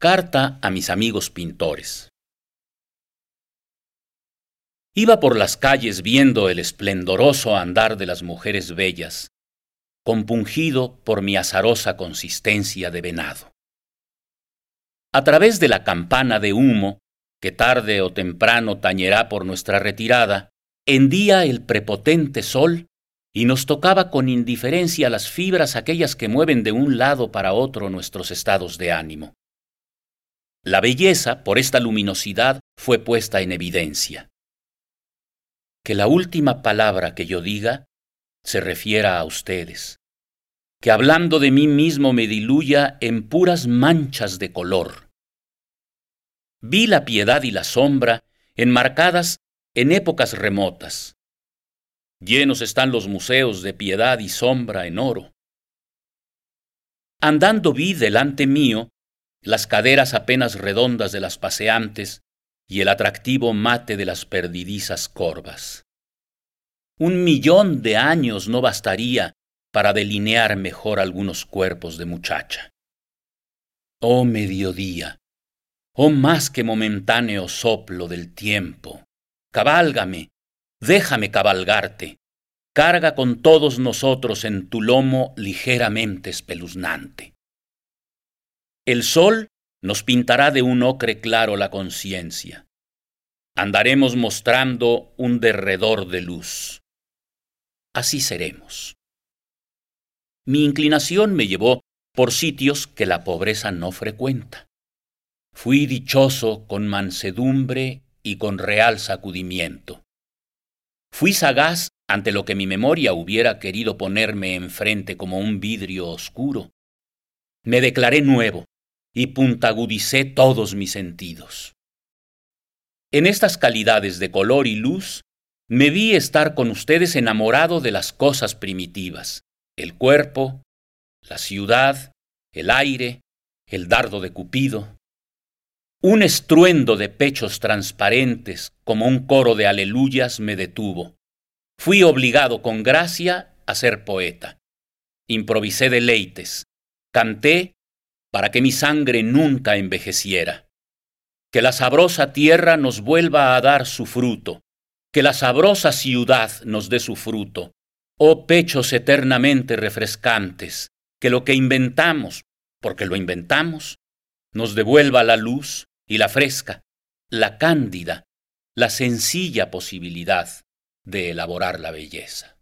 Carta a mis amigos pintores. Iba por las calles viendo el esplendoroso andar de las mujeres bellas, compungido por mi azarosa consistencia de venado. A través de la campana de humo, que tarde o temprano tañerá por nuestra retirada, hendía el prepotente sol y nos tocaba con indiferencia las fibras aquellas que mueven de un lado para otro nuestros estados de ánimo. La belleza, por esta luminosidad, fue puesta en evidencia. Que la última palabra que yo diga se refiera a ustedes. Que hablando de mí mismo me diluya en puras manchas de color. Vi la piedad y la sombra enmarcadas en épocas remotas. Llenos están los museos de piedad y sombra en oro. Andando vi delante mío las caderas apenas redondas de las paseantes y el atractivo mate de las perdidizas corvas. Un millón de años no bastaría para delinear mejor algunos cuerpos de muchacha. Oh mediodía, oh más que momentáneo soplo del tiempo, cabálgame, déjame cabalgarte, carga con todos nosotros en tu lomo ligeramente espeluznante. El sol nos pintará de un ocre claro la conciencia. Andaremos mostrando un derredor de luz. Así seremos. Mi inclinación me llevó por sitios que la pobreza no frecuenta. Fui dichoso con mansedumbre y con real sacudimiento. Fui sagaz ante lo que mi memoria hubiera querido ponerme enfrente como un vidrio oscuro. Me declaré nuevo, y puntagudicé todos mis sentidos. En estas calidades de color y luz, me vi estar con ustedes enamorado de las cosas primitivas, el cuerpo, la ciudad, el aire, el dardo de Cupido. Un estruendo de pechos transparentes como un coro de aleluyas me detuvo. Fui obligado con gracia a ser poeta. Improvisé deleites, canté para que mi sangre nunca envejeciera. Que la sabrosa tierra nos vuelva a dar su fruto, que la sabrosa ciudad nos dé su fruto. Oh pechos eternamente refrescantes, que lo que inventamos, porque lo inventamos, nos devuelva la luz y la fresca, la cándida, la sencilla posibilidad de elaborar la belleza.